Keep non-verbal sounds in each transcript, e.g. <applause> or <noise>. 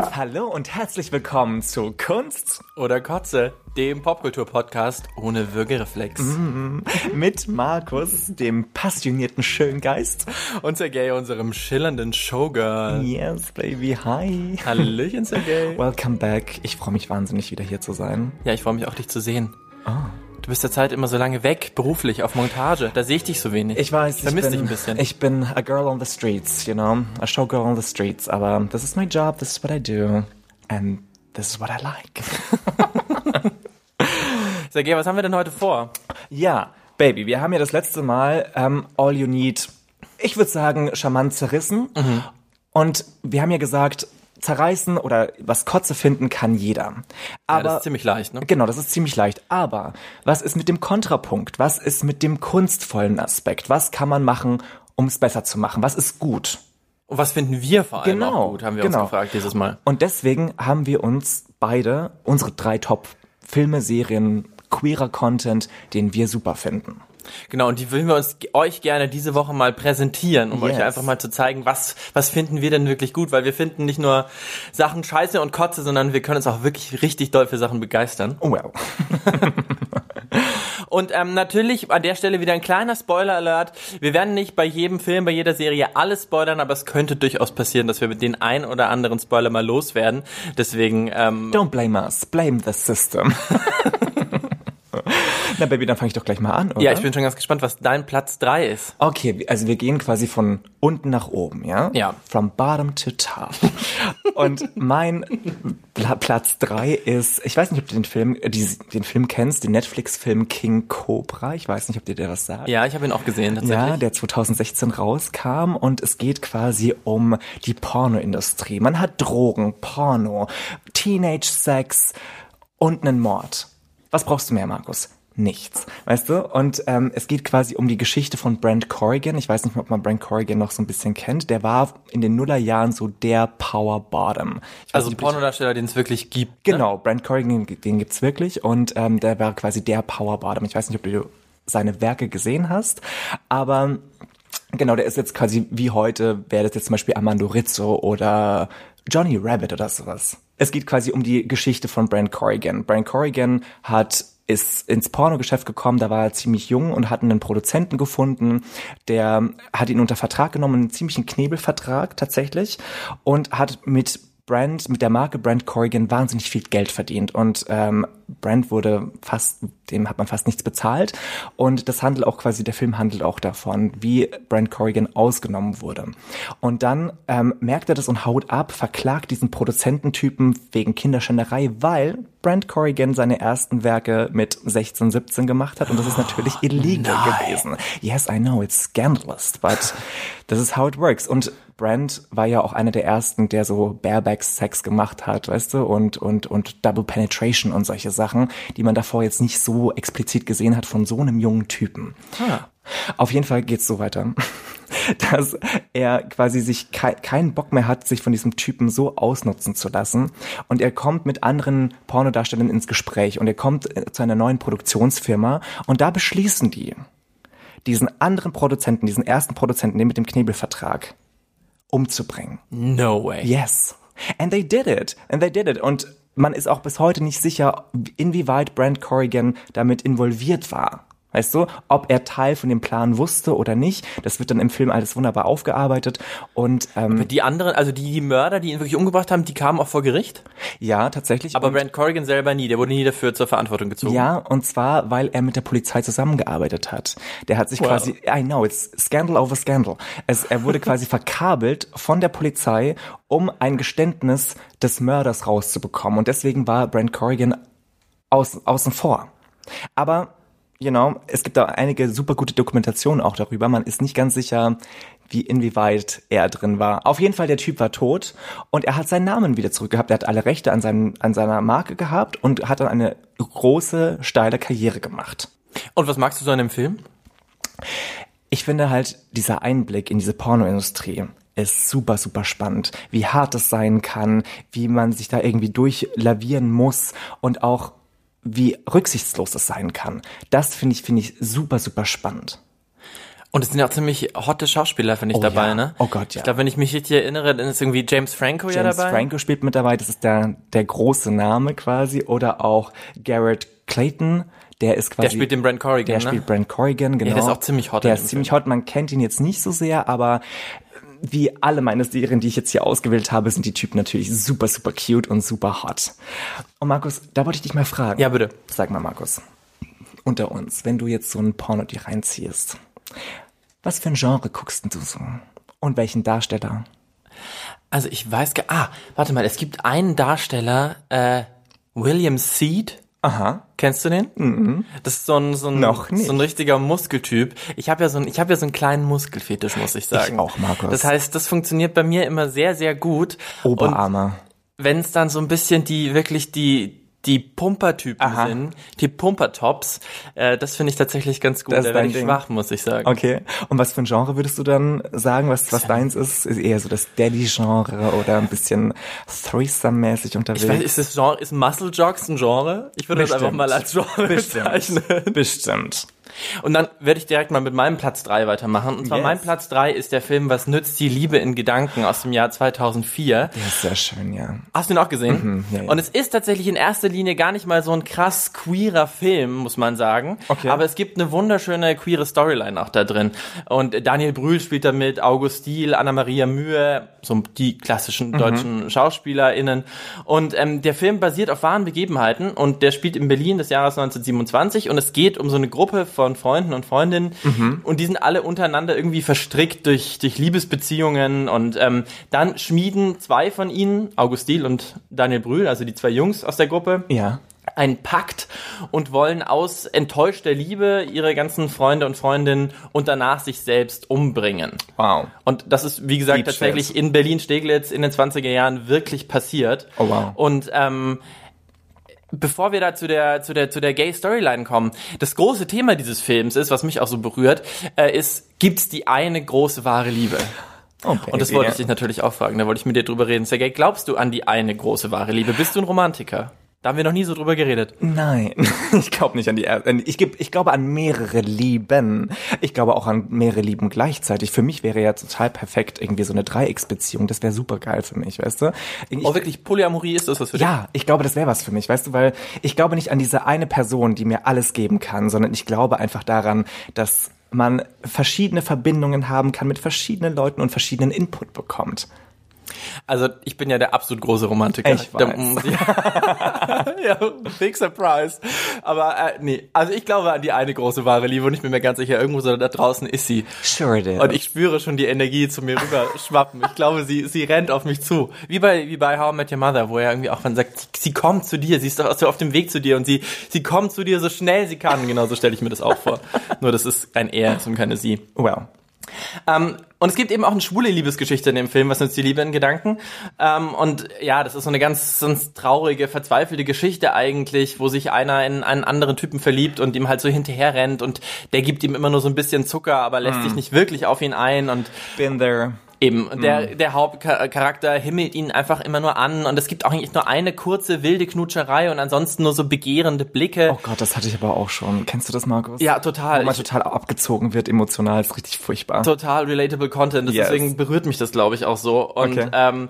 Hallo und herzlich willkommen zu Kunst oder Kotze, dem Popkultur-Podcast ohne Würgereflex. mit Markus, dem passionierten Schöngeist. Und Sergej, unserem schillernden Showgirl. Yes, baby, hi. Hallöchen, Sergej. Welcome back. Ich freue mich wahnsinnig, wieder hier zu sein. Ja, ich freue mich auch, dich zu sehen. Du bist derzeit immer so lange weg, beruflich, auf Montage. Da sehe ich dich so wenig. Ich weiß, ich Vermisst bin, dich ein bisschen. Ich bin a girl on the streets, you know, a showgirl on the streets. Aber this is my job, this is what I do, and this is what I like. <laughs> Sergej, was haben wir denn heute vor? Ja, Baby, wir haben ja das letzte Mal ähm, All You Need, ich würde sagen, charmant zerrissen. Und wir haben ja gesagt, zerreißen oder was Kotze finden kann jeder. Ja, Aber das ist ziemlich leicht, ne? Genau, das ist ziemlich leicht. Aber was ist mit dem Kontrapunkt? Was ist mit dem kunstvollen Aspekt? Was kann man machen, um es besser zu machen? Was ist gut? Und was finden wir vor allem Genau, auch gut, haben wir genau. uns gefragt dieses Mal. Und deswegen haben wir uns beide unsere drei Top-Filme, Serien, queerer Content, den wir super finden. Genau, und die würden wir uns euch gerne diese Woche mal präsentieren, um Yes. euch einfach mal zu zeigen, was, was finden wir denn wirklich gut, weil wir finden nicht nur Sachen scheiße und kotze, sondern wir können uns auch wirklich richtig doll für Sachen begeistern. Oh well. <laughs> Und ähm, natürlich an der Stelle wieder ein kleiner Spoiler-Alert. Wir werden nicht bei jedem Film, bei jeder Serie alles spoilern, aber es könnte durchaus passieren, dass wir mit den ein oder anderen Spoiler mal loswerden. Deswegen, ähm, Don't blame us, blame the system. <laughs> Na, Baby, dann fange ich doch gleich mal an, oder? ja, ich bin schon ganz gespannt, was dein Platz drei ist. Okay, also wir gehen quasi von unten nach oben, ja? Ja. From bottom to top. Und mein Pla Platz drei ist, ich weiß nicht, ob du den Film, äh, die, den Film kennst, den Netflix-Film King Cobra. Ich weiß nicht, ob dir der was sagt. Ja, ich habe ihn auch gesehen tatsächlich. Ja, der 2016 rauskam und es geht quasi um die Pornoindustrie. Man hat Drogen, Porno, Teenage-Sex und einen Mord. Was brauchst du mehr, Markus? Nichts, weißt du? Und ähm, es geht quasi um die Geschichte von Brent Corrigan. Ich weiß nicht, ob man Brent Corrigan noch so ein bisschen kennt. Der war in den Nullerjahren so der Power Bottom. Also ob Pornodarsteller, den es wirklich gibt. Ne? Genau, Brent Corrigan, den gibt's wirklich und ähm, der war quasi der Power Bottom. Ich weiß nicht, ob du seine Werke gesehen hast, aber genau, der ist jetzt quasi wie heute, wäre das jetzt zum Beispiel Armando Rizzo oder Johnny Rabbit oder sowas. Es geht quasi um die Geschichte von Brent Corrigan. Brent Corrigan hat ist ins Pornogeschäft gekommen, da war er ziemlich jung und hat einen Produzenten gefunden, der hat ihn unter Vertrag genommen, einen ziemlichen Knebelvertrag tatsächlich und hat mit Brand, mit der Marke Brand Corrigan wahnsinnig viel Geld verdient und ähm, Brand wurde fast, dem hat man fast nichts bezahlt und das handelt auch quasi, der Film handelt auch davon, wie Brand Corrigan ausgenommen wurde. Und dann ähm, merkt er das und haut ab, verklagt diesen Produzententypen wegen Kinderschänderei, weil Brand Corrigan seine ersten Werke mit 16, 17 gemacht hat und das ist natürlich illegal gewesen. Yes, I know, it's scandalous, but this is how it works. Und Brand war ja auch einer der ersten, der so Bareback-Sex gemacht hat, weißt du, und, und, und Double Penetration und solche Sachen, die man davor jetzt nicht so explizit gesehen hat von so einem jungen Typen. Auf jeden Fall geht's so weiter, <laughs> dass er quasi sich kei keinen Bock mehr hat, sich von diesem Typen so ausnutzen zu lassen. Und er kommt mit anderen Pornodarstellern ins Gespräch und er kommt äh, zu einer neuen Produktionsfirma und da beschließen die, diesen anderen Produzenten, diesen ersten Produzenten, den mit dem Knebelvertrag, umzubringen. No way. Yes. And they did it. And they did it. Und man ist auch bis heute nicht sicher, inwieweit Brent Corrigan damit involviert war. Weißt du, ob er Teil von dem Plan wusste oder nicht, das wird dann im Film alles wunderbar aufgearbeitet. Und ähm, Die anderen, also die, die Mörder, die ihn wirklich umgebracht haben, die kamen auch vor Gericht. ja, tatsächlich. Aber und, Brent Corrigan selber nie, der wurde nie dafür zur Verantwortung gezogen. ja, und zwar, weil er mit der Polizei zusammengearbeitet hat. Der hat sich Wow. quasi, I know, it's scandal over scandal. Es, er wurde quasi <laughs> verkabelt von der Polizei, um ein Geständnis des Mörders rauszubekommen. Und deswegen war Brent Corrigan aus, außen vor. Aber, you know, es gibt da einige super gute Dokumentationen auch darüber. Man ist nicht ganz sicher, wie inwieweit er drin war. Auf jeden Fall, der Typ war tot und er hat seinen Namen wieder zurückgehabt. Er hat alle Rechte an, seinem, an seiner Marke gehabt und hat dann eine große, steile Karriere gemacht. Und was magst du so an dem Film? Ich finde halt, dieser Einblick in diese Pornoindustrie ist super, super spannend. Wie hart es sein kann, wie man sich da irgendwie durchlavieren muss und auch wie rücksichtslos es sein kann. Das finde ich, finde ich super, super spannend. Und es sind ja auch ziemlich hotte Schauspieler, finde ich, Oh dabei, ja. ne? Oh Gott, ja. Ich glaube, wenn ich mich richtig erinnere, dann ist irgendwie James Franco ja James dabei. Franco spielt mit dabei, das ist der, der große Name quasi. Oder auch Garrett Clayton, der ist quasi... Der spielt den Brent Corrigan, Der ne? spielt Brent Corrigan, genau. der ist auch ziemlich hot Der ist ziemlich hot, man kennt ihn jetzt nicht so sehr, aber wie alle meine Serien, die ich jetzt hier ausgewählt habe, sind die Typen natürlich super, super cute und super hot. Und Markus, da wollte ich dich mal fragen. Ja, bitte. Sag mal, Markus, unter uns, wenn du jetzt so ein Porno dir reinziehst, was für ein Genre guckst denn du so? Und welchen Darsteller? Also ich weiß gar, ah, warte mal, es gibt einen Darsteller, äh, William Seed. Aha. Kennst du den? Das ist so ein, so ein, Noch nicht. so ein richtiger Muskeltyp. Ich habe ja so ein, ich habe ja so einen kleinen Muskelfetisch, muss ich sagen. auch, Markus. Das heißt, das funktioniert bei mir immer sehr, sehr gut. Und Oberarme. wenn es dann so ein bisschen die, wirklich die, die Pumpertypen Aha. sind, die Pumpertops, äh, das finde ich tatsächlich ganz gut. Das ist da werde ich Ding. schwach, muss ich sagen. Okay. Und was für ein Genre würdest du dann sagen, was, was deins ist? Ist eher so das Daddy-Genre oder ein bisschen Threesome-mäßig unterwegs? Ich weiß, ist das Genre, ist Muscle Jogs ein Genre? Ich würde das einfach Bestimmt. mal als Genre bezeichnen. Bestimmt. Und dann werde ich direkt mal mit meinem Platz drei weitermachen. Und zwar Yes. mein Platz drei ist der Film Was nützt die Liebe in Gedanken aus dem Jahr 2004. Ja, sehr schön, ja. Hast du ihn auch gesehen? ja, ja. Und es ist tatsächlich in erster Linie gar nicht mal so ein krass queerer Film, muss man sagen. Okay. Aber es gibt eine wunderschöne queere Storyline auch da drin. Und Daniel Brühl spielt da mit, August Diel, Anna-Maria Mühe, so die klassischen Mhm. deutschen SchauspielerInnen. Und ähm, der Film basiert auf wahren Begebenheiten und der spielt in Berlin des Jahres 1927 und es geht um so eine Gruppe von Freunden und Freundinnen Mhm. und die sind alle untereinander irgendwie verstrickt durch, durch Liebesbeziehungen und ähm, dann schmieden zwei von ihnen, August Diel und Daniel Brühl, also die zwei Jungs aus der Gruppe, Ja. einen Pakt und wollen aus enttäuschter Liebe ihre ganzen Freunde und Freundinnen und danach sich selbst umbringen. Wow. Und das ist, wie gesagt, Deep tatsächlich shit. in Berlin-Steglitz in den 20er Jahren wirklich passiert. Oh, wow. Und ähm, bevor wir da zu der, zu der, zu der Gay-Storyline kommen, das große Thema dieses Films ist, was mich auch so berührt, äh, ist, gibt's die eine große wahre Liebe? Oh, Und das wollte ich dich natürlich auch fragen, da wollte ich mit dir drüber reden. Sergej, glaubst du an die eine große wahre Liebe? Bist du ein Romantiker? Da haben wir noch nie so drüber geredet. Nein, <laughs> ich glaube nicht an die erste. Ich, ich glaube an mehrere Lieben. Ich glaube auch an mehrere Lieben gleichzeitig. Für mich wäre ja total perfekt irgendwie so eine Dreiecksbeziehung. Das wäre super geil für mich, weißt du? Ich, Oh, wirklich, Polyamorie ist das was für dich? ja, ich glaube, das wäre was für mich, weißt du, weil ich glaube nicht an diese eine Person, die mir alles geben kann, sondern ich glaube einfach daran, dass man verschiedene Verbindungen haben kann mit verschiedenen Leuten und verschiedenen Input bekommt. Also ich bin ja der absolut große Romantiker. Ich weiß. ich- <laughs> ja, big surprise. Aber äh, nee, also ich glaube an die eine große wahre Liebe und ich bin mir ganz sicher, irgendwo so da draußen ist sie. Sure it is. Und ich spüre schon die Energie zu mir rüber schwappen. Ich glaube, sie, sie rennt auf mich zu. Wie bei, wie bei How I Met Your Mother, wo er irgendwie auch dann sagt, sie, sie kommt zu dir, sie ist doch so auf dem Weg zu dir und sie, sie kommt zu dir so schnell sie kann. Genauso stelle ich mir das auch vor. <laughs> Nur das ist ein Er und keine Sie. well, Ähm, und es gibt eben auch eine schwule Liebesgeschichte in dem Film, was nützt die Liebe in Gedanken. Ähm, und ja, das ist so eine ganz, ganz traurige, verzweifelte Geschichte eigentlich, wo sich einer in einen anderen Typen verliebt und ihm halt so hinterher rennt und der gibt ihm immer nur so ein bisschen Zucker, aber lässt sich nicht wirklich auf ihn ein und been there. Eben, der, der Hauptcharakter himmelt ihn einfach immer nur an und es gibt auch eigentlich nur eine kurze wilde Knutscherei und ansonsten nur so begehrende Blicke. Oh Gott, das hatte ich aber auch schon. Kennst du das, Markus? Ja, total. Wo man Ich- total abgezogen wird, emotional, ist richtig furchtbar. total relatable Content. Das Yes. Deswegen berührt mich das, glaube ich, auch so. Und Okay. ähm,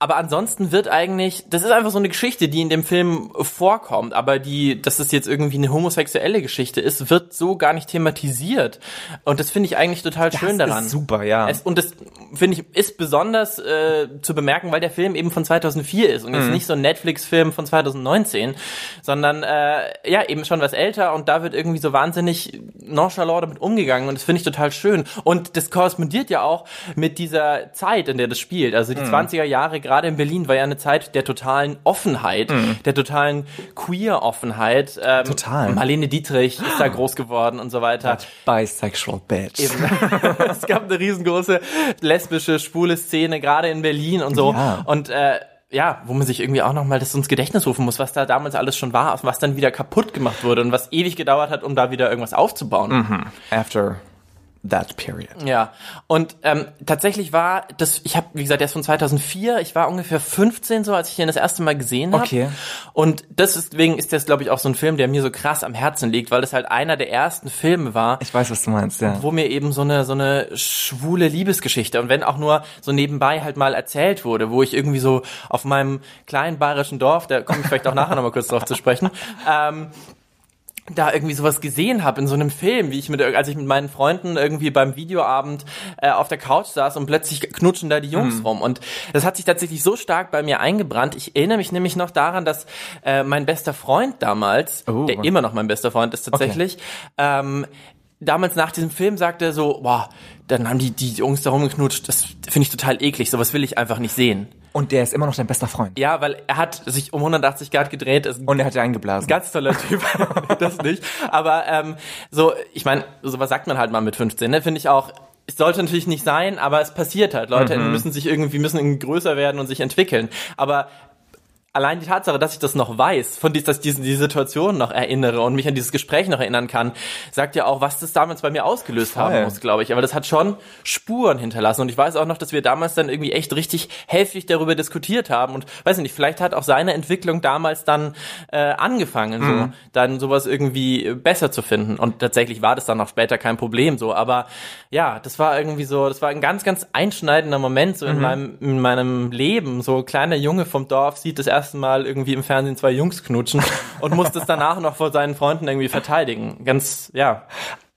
aber ansonsten wird eigentlich, das ist einfach so eine Geschichte, die in dem Film vorkommt, aber die, dass es jetzt irgendwie eine homosexuelle Geschichte ist, wird so gar nicht thematisiert. Und das finde ich eigentlich total schön das daran. ist super, ja. Es, und das finde ich ist besonders äh, zu bemerken, weil der Film eben von 2004 ist und Mhm. jetzt nicht so ein Netflix-Film von 2019, sondern äh, ja eben schon was älter und da wird irgendwie so wahnsinnig nonchalant damit umgegangen und das finde ich total schön. Und das korrespondiert ja auch mit dieser Zeit, in der das spielt. Also die Mhm. 20er Jahre gerade in Berlin war ja eine Zeit der totalen Offenheit, Mhm. der totalen Queer-Offenheit. Ähm, Total. Marlene Dietrich ist da groß geworden und so weiter. Bisexual bitch. <laughs> es gab eine riesengroße lesbische, schwule Szene, gerade in Berlin und so. Ja. Und äh, ja, wo man sich irgendwie auch nochmal das ins Gedächtnis rufen muss, was da damals alles schon war, was dann wieder kaputt gemacht wurde und was ewig gedauert hat, um da wieder irgendwas aufzubauen. After that period. Ja, und ähm, tatsächlich war das, ich habe, wie gesagt, der ist von 2004, ich war ungefähr 15 so, als ich den das erste Mal gesehen habe. Okay. Und deswegen ist das, glaube ich, auch so ein Film, der mir so krass am Herzen liegt, weil das halt einer der ersten Filme war, Ich weiß, was du meinst, ja. wo mir eben so eine so eine schwule Liebesgeschichte und wenn auch nur so nebenbei halt mal erzählt wurde, wo ich irgendwie so auf meinem kleinen bayerischen Dorf, da komme ich vielleicht auch nachher noch mal kurz drauf zu sprechen, <laughs> ähm, da irgendwie sowas gesehen habe in so einem Film, wie ich mit als ich mit meinen Freunden irgendwie beim Videoabend äh, auf der Couch saß und plötzlich knutschen da die Jungs Mhm. rum und das hat sich tatsächlich so stark bei mir eingebrannt. Ich erinnere mich nämlich noch daran, dass äh, mein bester Freund damals, Oh. der immer noch mein bester Freund ist tatsächlich, ähm, damals nach diesem Film sagte so, boah, dann haben die die Jungs da rumgeknutscht, das finde ich total eklig, sowas will ich einfach nicht sehen. Und der ist immer noch dein bester Freund. Ja, weil er hat sich um 180 Grad gedreht, ist Und er hat dir eingeblasen. Ganz toller Typ, <laughs> das nicht. Aber ähm, so, ich meine, sowas sagt man halt mal mit 15, ne? Finde ich auch. Es sollte natürlich nicht sein, aber es passiert halt. Leute müssen sich irgendwie müssen irgendwie größer werden und sich entwickeln. Aber allein die Tatsache, dass ich das noch weiß, von dies, dass ich diese, die Situation noch erinnere und mich an dieses Gespräch noch erinnern kann, sagt ja auch, was das damals bei mir ausgelöst haben Voll. muss, glaube ich. Aber das hat schon Spuren hinterlassen. Und ich weiß auch noch, dass wir damals dann irgendwie echt richtig heftig darüber diskutiert haben. Und weiß nicht, vielleicht hat auch seine Entwicklung damals dann äh, angefangen, so dann sowas irgendwie besser zu finden. Und tatsächlich war das dann auch später kein Problem so. Aber ja, das war irgendwie so, das war ein ganz, ganz einschneidender Moment so in meinem in meinem Leben. So kleiner Junge vom Dorf sieht das erste Mal irgendwie im Fernsehen zwei Jungs knutschen <laughs> und muss das danach noch vor seinen Freunden irgendwie verteidigen. Ganz, ja.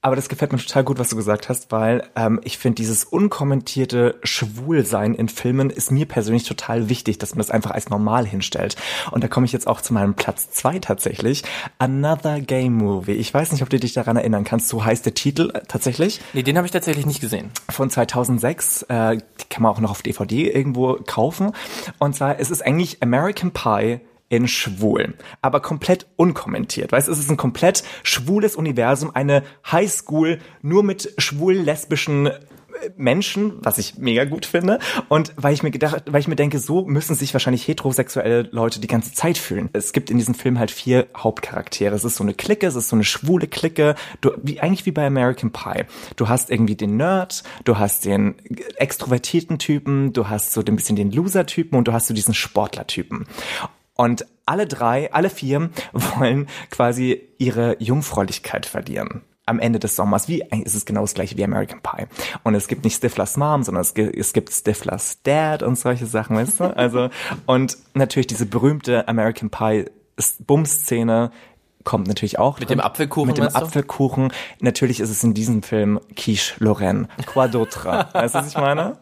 Aber das gefällt mir total gut, was du gesagt hast, weil ähm, ich finde, dieses unkommentierte Schwulsein in Filmen ist mir persönlich total wichtig, dass man das einfach als normal hinstellt. Und da komme ich jetzt auch zu meinem Platz zwei tatsächlich. Another Gay Movie. Ich weiß nicht, ob du dich daran erinnern kannst. So heißt der Titel äh, tatsächlich. Nee, den habe ich tatsächlich nicht gesehen. von 2006, äh, die kann man auch noch auf DVD irgendwo kaufen. Und zwar, es ist eigentlich American Pie in schwul, aber komplett unkommentiert. Weißt, es ist ein komplett schwules Universum, eine Highschool nur mit schwul-lesbischen äh, Menschen, was ich mega gut finde. Und weil ich mir gedacht, weil ich mir denke, so müssen sich wahrscheinlich heterosexuelle Leute die ganze Zeit fühlen. Es gibt in diesem Film halt vier Hauptcharaktere. Es ist so eine Clique, es ist so eine schwule Clique, du, wie, eigentlich wie bei American Pie. Du hast irgendwie den Nerd, du hast den extrovertierten Typen, du hast so ein bisschen den Loser-Typen und du hast so diesen Sportler-Typen. Und alle drei, alle vier <laughs> wollen quasi ihre Jungfräulichkeit verlieren. Am Ende des Sommers, wie eigentlich ist es genau das gleiche wie American Pie. Und es gibt nicht Stiflers Mom, sondern es gibt, es gibt Stiflers Dad und solche Sachen, weißt du? <laughs> Also, und natürlich diese berühmte American Pie Bums-Szene kommt natürlich auch. Mit dem drin. Apfelkuchen, Mit dem meinst du? Apfelkuchen. Natürlich ist es in diesem Film Quiche Lorraine. Quoi d'autre? <laughs> weißt du, was ich meine?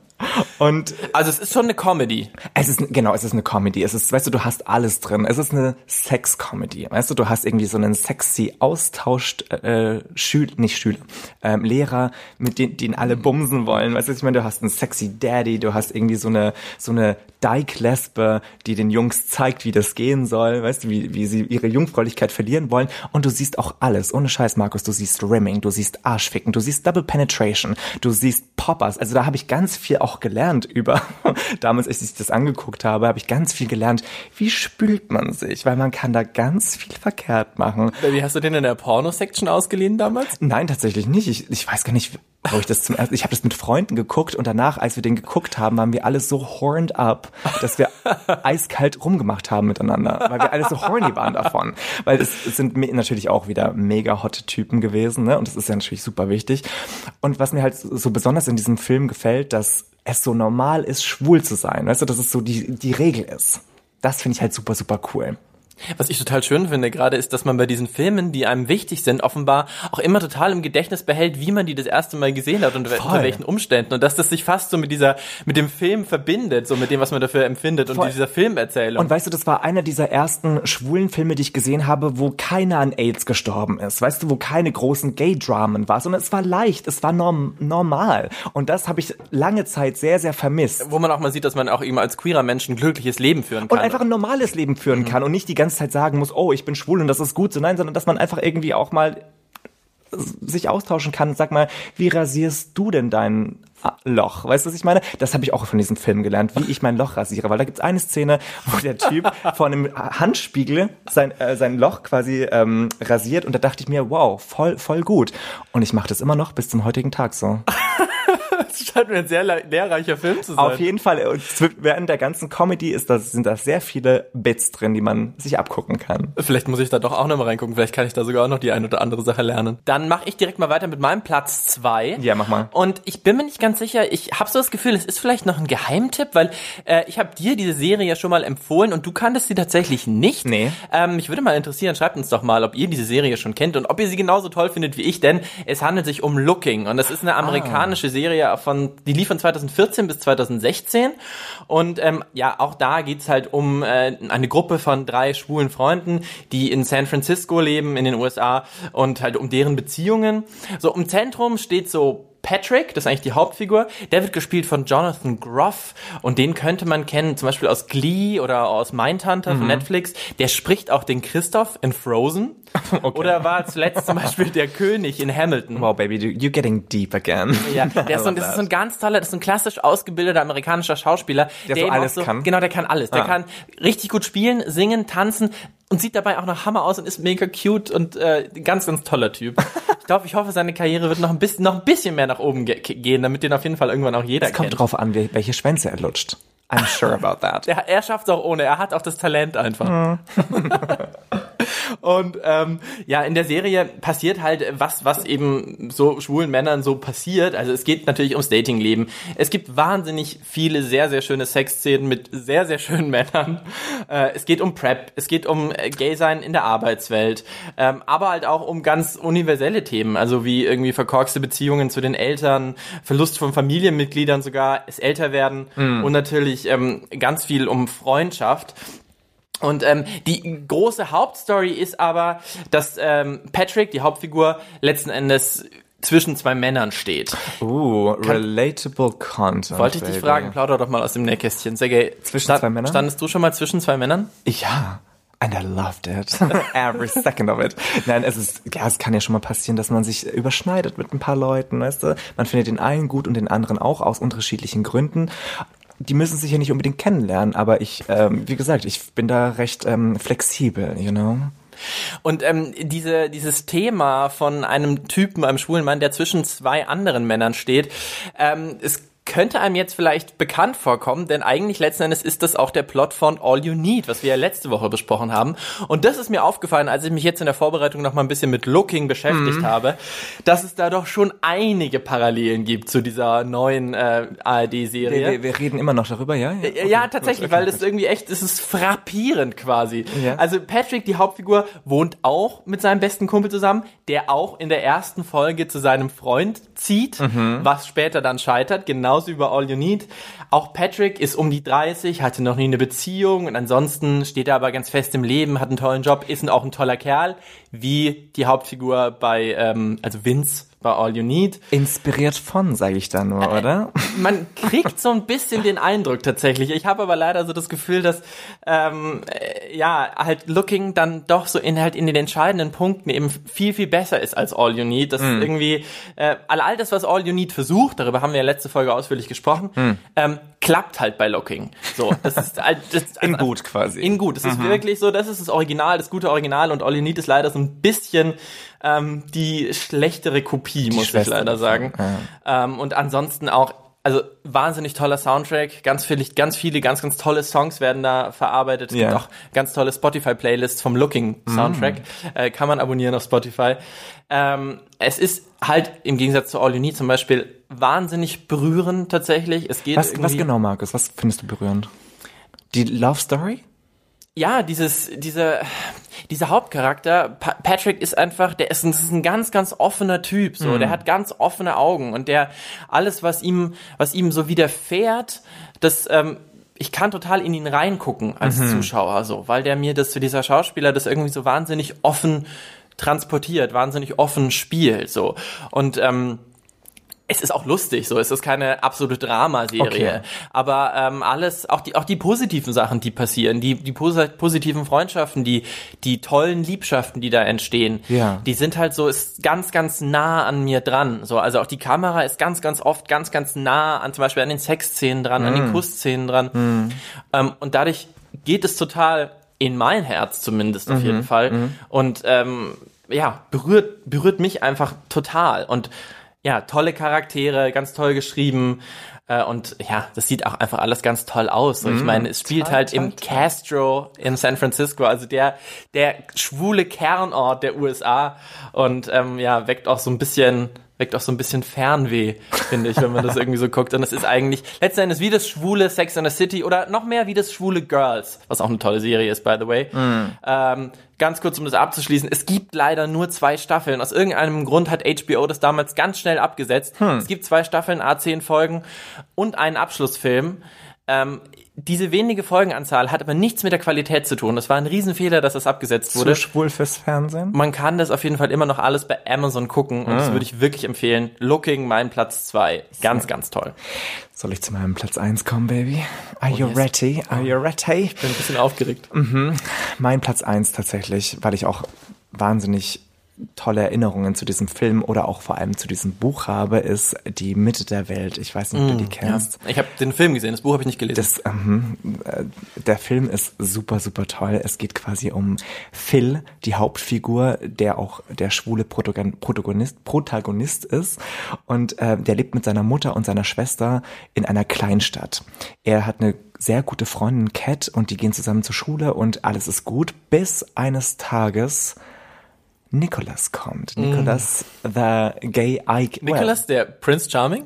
Und Also es ist schon eine Comedy. es ist, genau, es ist eine Comedy. Es ist, weißt du, du hast alles drin. Es ist eine Sex-Comedy. Weißt du, du hast irgendwie so einen sexy Austausch, äh, Schüler, nicht Schüler, ähm, Lehrer, mit denen, den alle bumsen wollen. Weißt du, ich meine, du hast einen sexy Daddy, du hast irgendwie so eine, so eine Dyke-Lesbe, die den Jungs zeigt, wie das gehen soll. Weißt du, wie, wie sie ihre Jungfräulichkeit verlieren wollen. Und du siehst auch alles. Ohne Scheiß, Markus. Du siehst Rimming, du siehst Arschficken, du siehst Double Penetration, du siehst Poppers. Also da habe ich ganz viel auch gelernt über, <laughs> damals, als ich das angeguckt habe, habe ich ganz viel gelernt, wie spült man sich, weil man kann da ganz viel verkehrt machen. Wie hast du den in der Porno-Section ausgeliehen damals? Nein, tatsächlich nicht. Ich, ich weiß gar nicht, wo ich das zum ersten, ich habe das mit Freunden geguckt und danach, als wir den geguckt haben, waren wir alle so horned up, dass wir <laughs> eiskalt rumgemacht haben miteinander, weil wir alle so horny waren davon. Weil es, es sind natürlich auch wieder mega hotte Typen gewesen, ne? Und das ist ja natürlich super wichtig. Und was mir halt so besonders in diesem Film gefällt, dass es so normal ist, schwul zu sein. Weißt du, dass es so die, die Regel ist. Das finde ich halt super, super cool. Was ich total schön finde gerade, ist, dass man bei diesen Filmen, die einem wichtig sind, offenbar auch immer total im Gedächtnis behält, wie man die das erste Mal gesehen hat und unter welchen Umständen. Und dass das sich fast so mit dieser, mit dem Film verbindet, so mit dem, was man dafür empfindet und Voll. dieser Filmerzählung. Und weißt du, das war einer dieser ersten schwulen Filme, die ich gesehen habe, wo keiner an AIDS gestorben ist. Weißt du, wo keine großen Gay-Dramen war, sondern es war leicht, es war norm normal. Und das habe ich lange Zeit sehr, sehr vermisst. wo man auch mal sieht, dass man auch eben als queerer Mensch ein glückliches Leben führen kann. Und einfach ein normales Leben führen kann und nicht die ganze Zeit sagen muss, oh, ich bin schwul und das ist gut, so nein, sondern dass man einfach irgendwie auch mal sich austauschen kann. Sag mal, wie rasierst du denn deinen Loch. Weißt du, was ich meine? Das habe ich auch von diesem Film gelernt, wie ich mein Loch rasiere. Weil da gibt's eine Szene, wo der Typ <laughs> vor einem Handspiegel sein, äh, sein Loch quasi ähm, rasiert und da dachte ich mir, wow, voll, voll gut. Und ich mache das immer noch bis zum heutigen Tag so. Das scheint mir ein sehr lehrreicher Film zu sein. Auf jeden Fall. Und während der ganzen Comedy ist das, sind da sehr viele Bits drin, die man sich abgucken kann. Vielleicht muss ich da doch auch noch mal reingucken. Vielleicht kann ich da sogar auch noch die eine oder andere Sache lernen. Dann mache ich direkt mal weiter mit meinem Platz zwei. Ja, mach mal. Und ich bin mir nicht ganz sicher. Ich habe so das Gefühl, es ist vielleicht noch ein Geheimtipp, weil äh, ich habe dir diese Serie ja schon mal empfohlen und du kanntest sie tatsächlich nicht. Nee. Ähm, mich würde mal interessieren, schreibt uns doch mal, ob ihr diese Serie schon kennt und ob ihr sie genauso toll findet wie ich, denn es handelt sich um Looking und das ist eine amerikanische ah. Serie von, die lief von 2014 bis 2016 und ähm, ja, auch da geht's halt um äh, eine Gruppe von drei schwulen Freunden, die in San Francisco leben, in den USA und halt um deren Beziehungen. So im Zentrum steht so Patrick, das ist eigentlich die Hauptfigur, der wird gespielt von Jonathan Groff und den könnte man kennen, zum Beispiel aus Glee oder aus Mindhunter mhm. von Netflix. Der spricht auch den Christoph in Frozen. <laughs> Okay. Oder war zuletzt zum Beispiel der König in Hamilton. Wow, baby, you're getting deep again. Ja, <laughs> der ist so, das ist so ein ganz toller, das ist ein klassisch ausgebildeter amerikanischer Schauspieler. Der, der so alles so, kann? Genau, der kann alles. Der ah. kann richtig gut spielen, singen, tanzen und sieht dabei auch noch Hammer aus und ist mega cute und äh, ganz, ganz toller Typ. <laughs> Ich glaube, ich hoffe, seine Karriere wird noch ein bisschen, noch ein bisschen mehr nach oben ge gehen, damit den auf jeden Fall irgendwann auch jeder es kennt. kommt drauf an, welche Schwänze er lutscht. I'm sure about that. <laughs> Er, er schafft es auch ohne. Er hat auch das Talent einfach. <laughs> Und ähm, ja, in der Serie passiert halt was, was eben so schwulen Männern so passiert. Also es geht natürlich ums Datingleben. Es gibt wahnsinnig viele sehr, sehr schöne Sexszenen mit sehr, sehr schönen <laughs> Männern. Äh, es geht um Prep, es geht um äh, Gay-Sein in der Arbeitswelt, ähm, aber halt auch um ganz universelle Themen, also wie irgendwie verkorkste Beziehungen zu den Eltern, Verlust von Familienmitgliedern sogar, es älter werden mhm. und natürlich ähm, ganz viel um Freundschaft. Und ähm, die große Hauptstory ist aber, dass ähm, Patrick, die Hauptfigur, letzten Endes zwischen zwei Männern steht. Uh, relatable Content. Wollte ich dich baby. fragen, plauder doch mal aus dem Nähkästchen. Sergej, zwischen stand, zwei Männern? Standest du schon mal zwischen zwei Männern? Ja. And I loved it. <laughs> Every second of it. Nein, es ist, ja, es kann ja schon mal passieren, dass man sich überschneidet mit ein paar Leuten, weißt du? Man findet den einen gut und den anderen auch aus unterschiedlichen Gründen die müssen sich ja nicht unbedingt kennenlernen, aber ich, ähm, wie gesagt, ich bin da recht ähm, flexibel, you know. Und ähm, diese, dieses Thema von einem Typen, einem schwulen Mann, der zwischen zwei anderen Männern steht, ähm, ist könnte einem jetzt vielleicht bekannt vorkommen, denn eigentlich letzten Endes ist das auch der Plot von All You Need, was wir ja letzte Woche besprochen haben. Und das ist mir aufgefallen, als ich mich jetzt in der Vorbereitung noch mal ein bisschen mit Looking beschäftigt mhm. habe, dass es da doch schon einige Parallelen gibt zu dieser neuen äh, ARD-Serie. Wir, wir, reden immer noch darüber, ja? Ja, äh, okay. ja tatsächlich, weil das irgendwie echt, es ist frappierend quasi. Ja. Also Patrick, die Hauptfigur, wohnt auch mit seinem besten Kumpel zusammen, der auch in der ersten Folge zu seinem Freund zieht, mhm. was später dann scheitert, genauso über All You Need. Auch Patrick ist um die 30, hatte noch nie eine Beziehung und ansonsten steht er aber ganz fest im Leben, hat einen tollen Job, ist auch ein toller Kerl, wie die Hauptfigur bei, ähm, also Vince bei All You Need. Inspiriert von, sage ich da nur, äh, oder? Man kriegt so ein bisschen den Eindruck tatsächlich. Ich habe aber leider so das Gefühl, dass ähm, äh, ja halt Looking dann doch so in halt in den entscheidenden Punkten eben viel viel besser ist als All You Need. Das mm. ist irgendwie äh, all das, was All You Need versucht. Darüber haben wir ja letzte Folge ausführlich gesprochen. Mm. Ähm, klappt halt bei Looking. So, das ist, das ist in also, gut quasi. In gut. Das mhm. ist wirklich so. Das ist das Original, das gute Original und All You Need ist leider so ein bisschen ähm, die schlechtere Kopie, die muss ich leider sagen. Ja. Ähm, und ansonsten auch also wahnsinnig toller Soundtrack, ganz viele, ganz viele, ganz, ganz tolle Songs werden da verarbeitet. Es yeah. gibt auch ganz tolle Spotify-Playlists vom Looking Soundtrack. Mm. Äh, kann man abonnieren auf Spotify. Ähm, es ist halt im Gegensatz zu All You Need zum Beispiel wahnsinnig berührend tatsächlich. Es geht was, was genau, Markus? Was findest du berührend? Die Love Story? Ja, dieses, diese, dieser Hauptcharakter, pa Patrick ist einfach, der ist ein, ist ein ganz, ganz offener Typ, so, mhm. der hat ganz offene Augen und der, alles, was ihm, was ihm so widerfährt, das, ähm, ich kann total in ihn reingucken als mhm. Zuschauer, so, weil der mir das, dieser Schauspieler das irgendwie so wahnsinnig offen transportiert, wahnsinnig offen spielt, so. Und, ähm, es ist auch lustig, so es ist keine absolute Dramaserie, Okay. aber ähm, alles, auch die auch die positiven Sachen, die passieren, die die posi- positiven Freundschaften, die die tollen Liebschaften, die da entstehen, Ja. die sind halt so ist ganz ganz nah an mir dran, so also auch die Kamera ist ganz ganz oft ganz ganz nah an zum Beispiel an den Sexszenen dran, an Mm. den Kussszenen dran ähm, und dadurch geht es total in mein Herz zumindest auf Mhm. jeden Fall und ähm, ja berührt berührt mich einfach total und ja, tolle Charaktere, ganz toll geschrieben. Äh, und ja, das sieht auch einfach alles ganz toll aus. So, ich meine, es spielt halt im. Castro in San Francisco, also der, der schwule Kernort der USA. Und ähm, ja, weckt auch so ein bisschen, weckt auch so ein bisschen Fernweh, finde ich, wenn man das irgendwie so guckt. Und es ist eigentlich letzten Endes wie das schwule Sex in the City oder noch mehr wie das schwule Girls, was auch eine tolle Serie ist, by the way. Ähm, ganz kurz, um das abzuschließen, es gibt leider nur zwei Staffeln. Aus irgendeinem Grund hat HBO das damals ganz schnell abgesetzt. Es gibt zwei Staffeln, A10 Folgen und einen Abschlussfilm. Ähm, diese wenige Folgenanzahl hat aber nichts mit der Qualität zu tun. Das war ein Riesenfehler, dass das abgesetzt Zu wurde. schwul fürs Fernsehen? Man kann das auf jeden Fall immer noch alles bei Amazon gucken und das würde ich wirklich empfehlen. Looking, mein Platz zwei, Ganz, ganz toll. Soll ich zu meinem Platz 1 kommen, Baby? Are you yes. ready? Are you ready? Bin ein bisschen aufgeregt. Mein Platz 1 tatsächlich, weil ich auch wahnsinnig tolle Erinnerungen zu diesem Film oder auch vor allem zu diesem Buch habe, ist Die Mitte der Welt. Ich weiß nicht, ob du die kennst. Ich habe den Film gesehen, das Buch habe ich nicht gelesen. Das, ähm, äh, der Film ist super, super toll. Es geht quasi um Phil, die Hauptfigur, der auch der schwule Protagon- Protagonist, Protagonist ist. Und äh, der lebt mit seiner Mutter und seiner Schwester in einer Kleinstadt. Er hat eine sehr gute Freundin, Cat, und die gehen zusammen zur Schule und alles ist gut, bis eines Tages Nicholas kommt. Nicholas, the gay Ike. Nicholas, der Prince Charming?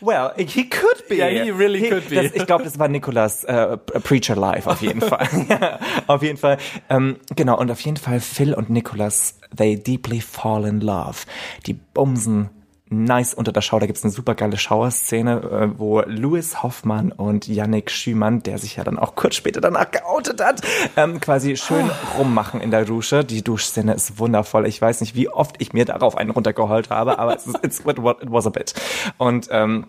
Well, he could be. Yeah, he really could be. Das, ich glaube, das war Nicholas äh, Preacher Live auf jeden Fall. ja, <laughs> auf jeden Fall. Ähm, genau, und auf jeden Fall Phil und Nicholas, they deeply fall in love. Die bumsen nice unter der Schau. Da gibt's eine super geile Schauerszene, äh, wo Louis Hoffmann und Yannick Schümann, der sich ja dann auch kurz später danach geoutet hat, ähm, quasi schön rummachen in der Dusche. Die Duschszene ist wundervoll. Ich weiß nicht, wie oft ich mir darauf einen runtergeheult habe, aber es ist, it was a bit. Und ähm,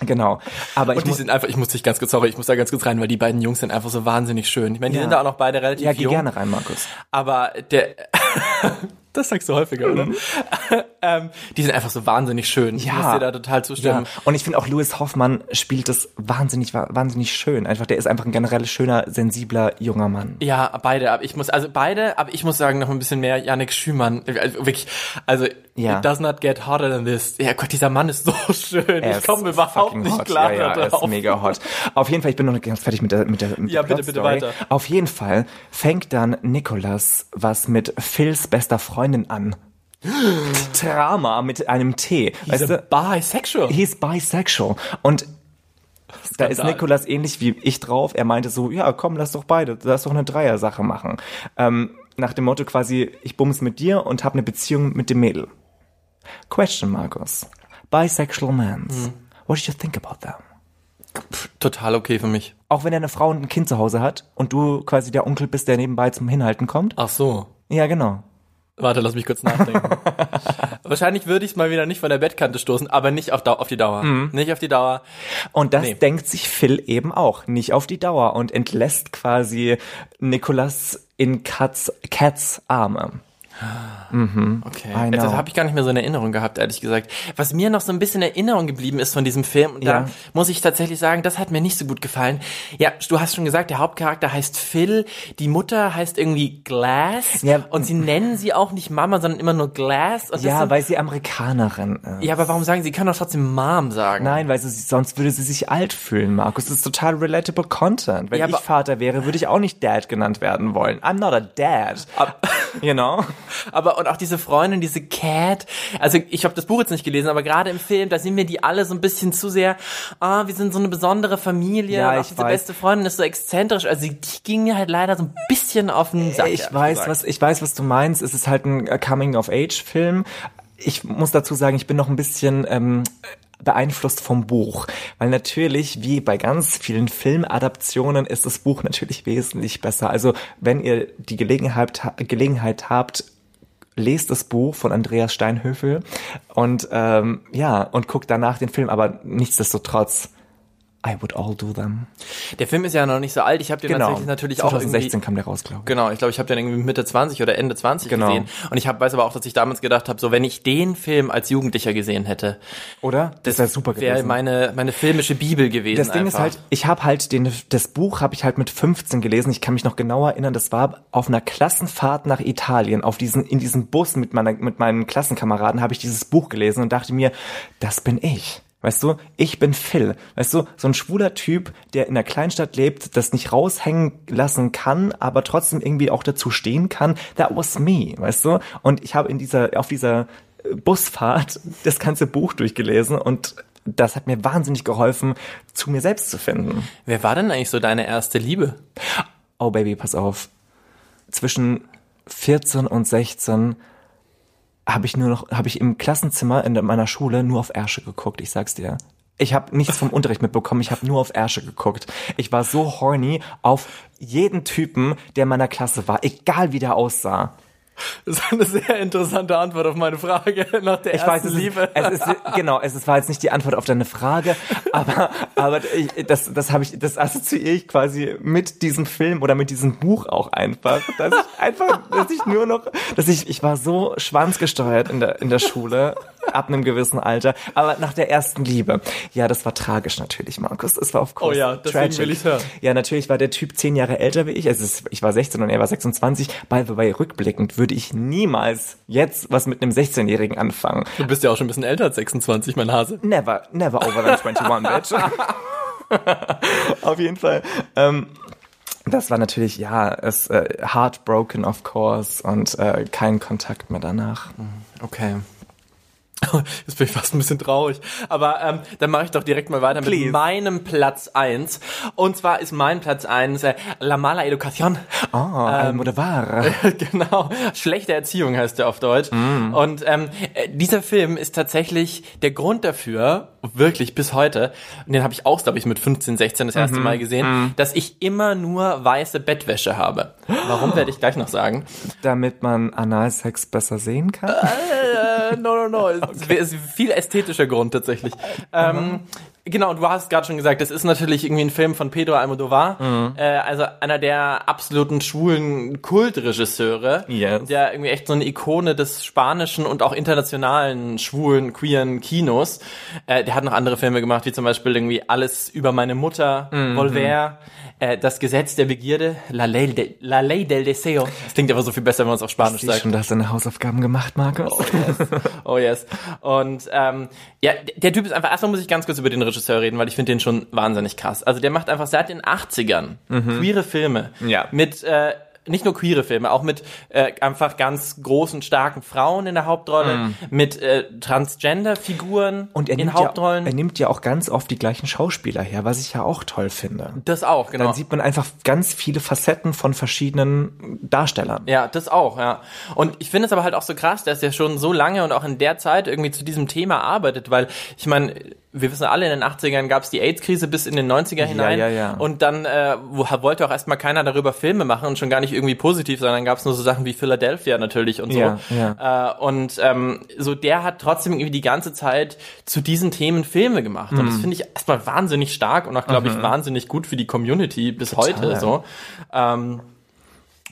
Genau. Aber ich Und die sind einfach, ich muss dich ganz kurz, sorry, ich muss da ganz kurz rein, weil die beiden Jungs sind einfach so wahnsinnig schön. Ich meine, die Ja. sind da auch noch beide relativ ja, geh jung. gerne rein, Markus. Aber der, das sagst du häufiger, oder? <laughs> ähm, die sind einfach so wahnsinnig schön. Ich Ja. muss dir da total Ja. zustimmen. Und ich finde auch Louis Hoffmann spielt das wahnsinnig, wa- wahnsinnig schön. Einfach, der ist einfach ein generell schöner, sensibler, junger Mann. Ja, beide, aber ich muss, also beide, aber ich muss sagen, noch ein bisschen mehr Yannick Schümann. Also wirklich, also, Ja. it does not get hotter than this. Ja Gott, dieser Mann ist so <laughs> schön. Er ich komme überhaupt nicht hot. klar ja, ja, er ist mega hot. Auf jeden Fall, ich bin noch nicht ganz fertig mit der, mit der, mit <laughs> Ja, der bitte, bitte weiter. Auf jeden Fall fängt dann Nicholas was mit Phils bester Freundin an. <gasps> Drama mit einem T. He's Weißt du? bisexual. He's bisexual. Und da ist. Nikolas ähnlich wie ich drauf. Er meinte so, ja, komm, lass doch beide, lass doch eine Dreier-Sache machen. Ähm, nach dem Motto quasi, ich bums mit dir und habe eine Beziehung mit dem Mädel. Question, Markus. Bisexual mans. What do you think about them? Total okay für mich. Auch wenn er eine Frau und ein Kind zu Hause hat und du quasi der Onkel bist, der nebenbei zum Hinhalten kommt? Ach so. Ja, genau. Warte, lass mich kurz nachdenken. <laughs> Wahrscheinlich würde ich es mal wieder nicht von der Bettkante stoßen, aber nicht auf, auf die Dauer. Mhm. Nicht auf die Dauer. Und das Nee. denkt sich Phil eben auch, nicht auf die Dauer und entlässt quasi Nikolas in Cats, Cats Arme. Okay. I Das habe ich gar nicht mehr so in Erinnerung gehabt, ehrlich gesagt. Was mir noch so ein bisschen in Erinnerung geblieben ist von diesem Film, und Ja. da muss ich tatsächlich sagen, das hat mir nicht so gut gefallen. Ja, du hast schon gesagt, der Hauptcharakter heißt Phil, die Mutter heißt irgendwie Glass Ja. und sie nennen sie auch nicht Mama, sondern immer nur Glass. Ja, sind, weil sie Amerikanerin ist. ja, aber warum sagen sie, sie kann doch trotzdem Mom sagen? Nein, weil sie, sonst würde sie sich alt fühlen, Markus. Das ist total relatable Content. Wenn Ja, ich aber- Vater wäre, würde ich auch nicht Dad genannt werden wollen. I'm not a dad. you know? Aber und auch diese Freundin, diese Cat, also ich habe das Buch jetzt nicht gelesen, aber gerade im Film, da sind mir die alle so ein bisschen zu sehr, ah, wir sind so eine besondere Familie, Ja, und auch ich diese weiß. beste Freundin ist so exzentrisch, also die ging mir halt leider so ein bisschen auf den Sack. Ich weiß, gesagt. was, ich weiß, was du meinst. Es ist halt ein Coming-of-Age-Film. Ich muss dazu sagen, ich bin noch ein bisschen ähm, beeinflusst vom Buch, weil natürlich, wie bei ganz vielen Filmadaptionen, ist das Buch natürlich wesentlich besser. Also wenn ihr die Gelegenheit, Gelegenheit habt, lest das Buch von Andreas Steinhöfel und ähm, ja, und guckt danach den Film, aber nichtsdestotrotz I would all do them. Der Film ist ja noch nicht so alt. Ich habe den Genau. tatsächlich natürlich 2016 auch kam der raus, glaube ich. Genau, ich glaube, ich habe den irgendwie Mitte 20 oder Ende 20 Genau. gesehen. Und ich hab, weiß aber auch, dass ich damals gedacht habe, so wenn ich den Film als Jugendlicher gesehen hätte, Oder? Das wäre super wäre gewesen. meine meine filmische Bibel gewesen. Das Ding einfach. ist halt, ich habe halt den, das Buch habe ich halt mit 15 gelesen. Ich kann mich noch genau erinnern, das war auf einer Klassenfahrt nach Italien. Auf diesen, in diesem Bus mit meiner, mit meinen Klassenkameraden habe ich dieses Buch gelesen und dachte mir, das bin ich. Weißt du, ich bin Phil. Weißt du, so ein schwuler Typ, der in einer Kleinstadt lebt, das nicht raushängen lassen kann, aber trotzdem irgendwie auch dazu stehen kann. That was me, weißt du? Und ich habe in dieser, auf dieser äh, Busfahrt das ganze Buch durchgelesen und das hat mir wahnsinnig geholfen, zu mir selbst zu finden. Wer war denn eigentlich so deine erste Liebe? Oh Baby, pass auf. Zwischen 14 und 16 habe ich nur noch, habe ich im Klassenzimmer in meiner Schule nur auf Ärsche geguckt, ich sag's dir. Ich habe nichts vom Unterricht mitbekommen, ich habe nur auf Ärsche geguckt. Ich war so horny auf jeden Typen, der in meiner Klasse war, egal wie der aussah. <laughs> Das ist eine sehr interessante Antwort auf meine Frage nach der Ich ersten weiß, es Liebe. ist, es ist genau, es ist, war jetzt nicht die Antwort auf deine Frage, aber aber ich, das das habe ich das assoziiere ich quasi mit diesem Film oder mit diesem Buch auch einfach, dass ich einfach, dass ich nur noch, dass ich ich war so schwanzgesteuert in der in der Schule ab einem gewissen Alter, aber nach der ersten Liebe. Ja, das war tragisch natürlich, Markus. Das war auf course Oh ja, deswegen tragic. will ich's hören. Ja, natürlich war der Typ zehn Jahre älter wie ich. Also ich war 16 und er war 26. By the way, rückblickend würde ich niemals jetzt was mit einem 16-Jährigen anfangen. du bist ja auch schon ein bisschen älter als 26, mein Hase. Never, never over than 21, <laughs> bitch. <laughs> Auf jeden Fall. Ähm, das war natürlich, ja, es äh, heartbroken, of course, und äh, kein Kontakt mehr danach. Okay. <laughs> Jetzt bin ich fast ein bisschen traurig. Aber ähm, dann mache ich doch direkt mal weiter Please. mit meinem Platz eins. Und zwar ist mein Platz eins äh, La Mala Educación. Oh, Almodovar. <laughs> genau. Schlechte Erziehung heißt der auf Deutsch. Und ähm, äh, dieser Film ist tatsächlich der Grund dafür, wirklich bis heute, und den habe ich auch, glaube ich, mit 15, 16 das erste Mal gesehen, dass ich immer nur weiße Bettwäsche habe. Warum werde ich gleich noch sagen. Damit man Analsex besser sehen kann. Äh, no, no, no. <laughs> Es ist viel ästhetischer Grund tatsächlich. Ähm, genau, du hast gerade schon gesagt, das ist natürlich irgendwie ein Film von Pedro Almodovar, äh, also einer der absoluten schwulen Kultregisseure, Yes. der irgendwie echt so eine Ikone des spanischen und auch internationalen schwulen, queeren Kinos. Äh, der hat noch andere Filme gemacht, wie zum Beispiel irgendwie Alles über meine Mutter, Volver, äh, Das Gesetz der Begierde, La Ley, de, La Ley del Deseo. Das klingt aber so viel besser, wenn man es auf Spanisch sagt. schon, du hast deine Hausaufgaben gemacht, Markus. Oh yes. Und ähm, ja, der Typ ist einfach, erstmal muss ich ganz kurz über den Regisseur reden, weil ich finde den schon wahnsinnig krass. Also der macht einfach seit den 80ern queere Filme. Mhm. Ja. Mit äh, nicht nur queere Filme, auch mit äh, einfach ganz großen, starken Frauen in der Hauptrolle, mit äh, Transgender-Figuren Mhm. Und er in nimmt, ja, Hauptrollen. er nimmt ja auch ganz oft die gleichen Schauspieler her, was ich ja auch toll finde. das auch, genau. Dann sieht man einfach ganz viele Facetten von verschiedenen Darstellern. Ja, das auch, ja. Und ich finde es aber halt auch so krass, dass er schon so lange und auch in der Zeit irgendwie zu diesem Thema arbeitet, weil ich meine, wir wissen alle, in den 80ern gab es die AIDS-Krise bis in den 90er hinein. ja, ja. Und dann äh, wo, wollte auch erstmal keiner darüber Filme machen und schon gar nicht irgendwie positiv, sondern gab es nur so Sachen wie Philadelphia natürlich und so. Ja, ja. Äh, und ähm, so der hat trotzdem irgendwie die ganze Zeit zu diesen Themen Filme gemacht. Und Mhm. das finde ich erstmal wahnsinnig stark und auch, glaube ich, wahnsinnig gut für die Community bis heute so. Ähm,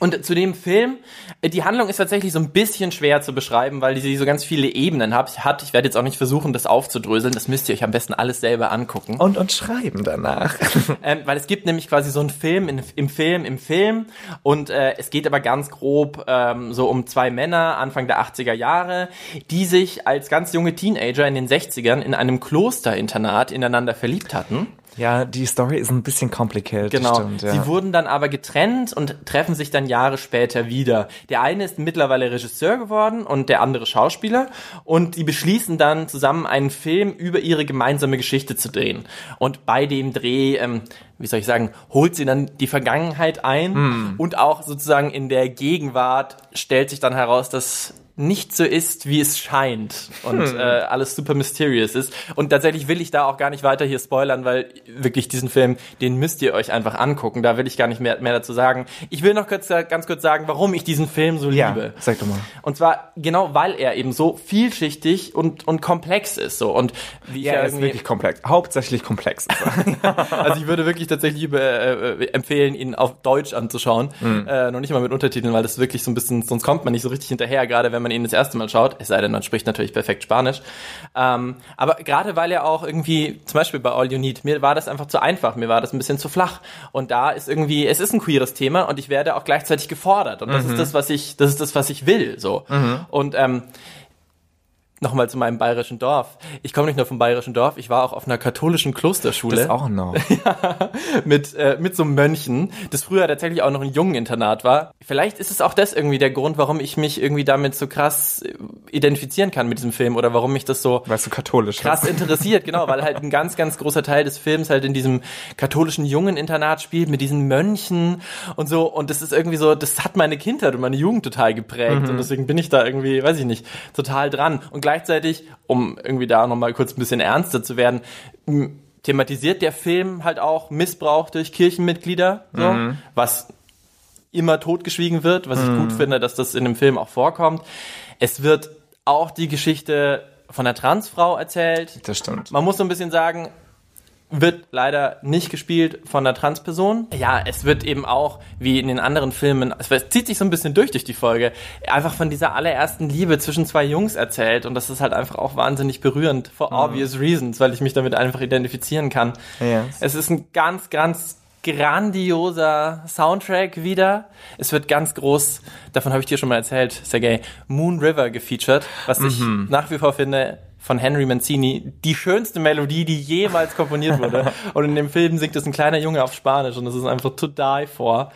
und zu dem Film, äh, die Handlung ist tatsächlich so ein bisschen schwer zu beschreiben, weil sie so ganz viele Ebenen hat. hat. Ich werde jetzt auch nicht versuchen, das aufzudröseln. Das müsst ihr euch am besten alles selber angucken. Und, und schreiben danach. <laughs> Ähm, weil es gibt nämlich quasi so einen Film in, im Film im Film und äh, es geht aber ganz grob ähm, so um zwei Männer Anfang der 80er Jahre, die sich als ganz junge Teenager in den 60ern in einem Klosterinternat ineinander verliebt hatten. Ja, die Story ist ein bisschen complicated. Genau. Stimmt, ja. Sie wurden dann aber getrennt und treffen sich dann Jahre später wieder. Der eine ist mittlerweile Regisseur geworden und der andere Schauspieler und die beschließen dann zusammen einen Film über ihre gemeinsame Geschichte zu drehen. Und bei dem Dreh, ähm, wie soll ich sagen, holt sie dann die Vergangenheit ein Hm. und auch sozusagen in der Gegenwart stellt sich dann heraus, dass nicht so ist, wie es scheint und hm. äh, alles super mysterious ist. Und tatsächlich will ich da auch gar nicht weiter hier spoilern, weil wirklich diesen Film, den müsst ihr euch einfach angucken. Da will ich gar nicht mehr, mehr dazu sagen. Ich will noch kurz, ganz kurz sagen, warum ich diesen Film so ja, liebe. Sag doch mal. Und zwar genau, weil er eben so vielschichtig und, und komplex ist. So. Und wie ja, er ist wirklich komplex. Hauptsächlich komplex. <laughs> <laughs> also ich würde wirklich tatsächlich über, äh, empfehlen, ihn auf Deutsch anzuschauen. Mhm. Äh, noch nicht mal mit Untertiteln, weil das wirklich so ein bisschen, sonst kommt man nicht so richtig hinterher, gerade wenn man ihn das erste Mal schaut, es sei denn, man spricht natürlich perfekt Spanisch. Ähm, aber gerade weil er auch irgendwie, zum Beispiel bei All You Need, mir war das einfach zu einfach, mir war das ein bisschen zu flach. Und da ist irgendwie, es ist ein queeres Thema und ich werde auch gleichzeitig gefordert. Und das mhm. ist das, was ich, das ist das, was ich will. So. Mhm. Und ähm, nochmal zu meinem bayerischen Dorf. Ich komme nicht nur vom bayerischen Dorf, ich war auch auf einer katholischen Klosterschule. Das auch noch. <laughs> ja, mit, äh, mit so Mönchen, das früher tatsächlich auch noch ein Jungeninternat war. Vielleicht ist es auch das irgendwie der Grund, warum ich mich irgendwie damit so krass äh, identifizieren kann mit diesem Film oder warum mich das so weißt du, katholisch krass interessiert, genau, weil halt ein ganz, ganz großer Teil des Films halt in diesem katholischen Jungeninternat spielt mit diesen Mönchen und so und das ist irgendwie so, das hat meine Kindheit und meine Jugend total geprägt mhm. und deswegen bin ich da irgendwie, weiß ich nicht, total dran und gleichzeitig, um irgendwie da nochmal kurz ein bisschen ernster zu werden, thematisiert der Film halt auch Missbrauch durch Kirchenmitglieder, so, mhm. was immer totgeschwiegen wird, was mhm. ich gut finde, dass das in dem Film auch vorkommt. Es wird auch die Geschichte von der Transfrau erzählt. Das stimmt. Man muss so ein bisschen sagen, wird leider nicht gespielt von einer Transperson. Ja, es wird eben auch, wie in den anderen Filmen, es zieht sich so ein bisschen durch durch die Folge, einfach von dieser allerersten Liebe zwischen zwei Jungs erzählt und das ist halt einfach auch wahnsinnig berührend, for mhm. obvious reasons, weil ich mich damit einfach identifizieren kann. Yes. Es ist ein ganz, ganz grandioser Soundtrack wieder. Es wird ganz groß, davon habe ich dir schon mal erzählt, Sergei, Moon River gefeatured, was ich mhm. nach wie vor finde, von Henry Mancini die schönste Melodie, die jemals komponiert wurde. <laughs> und in dem Film singt es ein kleiner Junge auf Spanisch und das ist einfach to die for.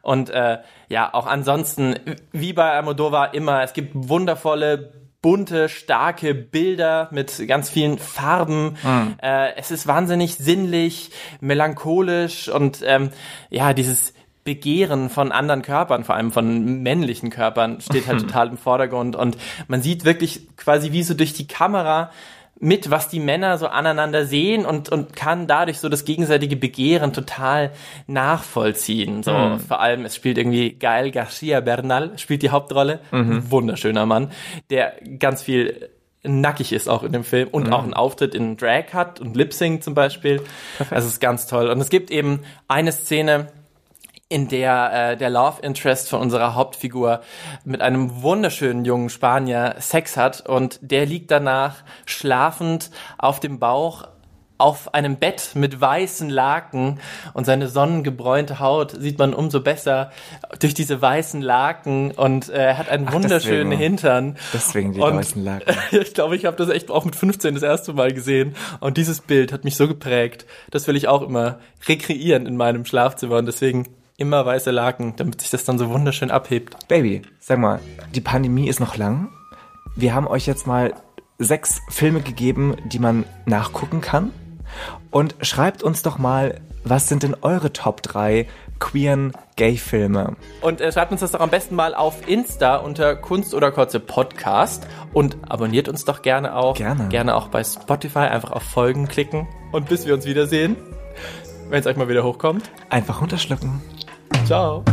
Und äh, ja, auch ansonsten, wie bei Almodovar immer, es gibt wundervolle bunte, starke Bilder mit ganz vielen Farben. Mhm. Äh, es ist wahnsinnig sinnlich, melancholisch und ähm, ja, dieses Begehren von anderen Körpern, vor allem von männlichen Körpern, steht halt <laughs> total im Vordergrund. Und man sieht wirklich quasi wie so durch die Kamera mit, was die Männer so aneinander sehen und, und kann dadurch so das gegenseitige Begehren total nachvollziehen. So, mhm. vor allem, es spielt irgendwie Gael Garcia Bernal, spielt die Hauptrolle. Mhm. Wunderschöner Mann, der ganz viel nackig ist auch in dem Film und mhm. auch einen Auftritt in Drag hat und Lip Sync zum Beispiel. Perfekt. Das ist ganz toll. Und es gibt eben eine Szene, in der äh, der Love Interest von unserer Hauptfigur mit einem wunderschönen jungen Spanier Sex hat und der liegt danach schlafend auf dem Bauch auf einem Bett mit weißen Laken und seine sonnengebräunte Haut sieht man umso besser durch diese weißen Laken und äh, er hat einen Ach, wunderschönen deswegen. Hintern. Deswegen die und, weißen Laken. <laughs> ich glaube, ich habe das echt auch mit 15 das erste Mal gesehen und dieses Bild hat mich so geprägt. Das will ich auch immer rekreieren in meinem Schlafzimmer und deswegen immer weiße Laken, damit sich das dann so wunderschön abhebt. Baby, sag mal, die Pandemie ist noch lang. Wir haben euch jetzt mal sechs Filme gegeben, die man nachgucken kann. Und schreibt uns doch mal, was sind denn eure Top 3 queeren Gay-Filme? Und äh, schreibt uns das doch am besten mal auf Insta unter Kunst oder Kurze Podcast und abonniert uns doch gerne auch. Gerne. Gerne auch bei Spotify einfach auf Folgen klicken. Und bis wir uns wiedersehen, wenn es euch mal wieder hochkommt, einfach runterschlucken. Ciao.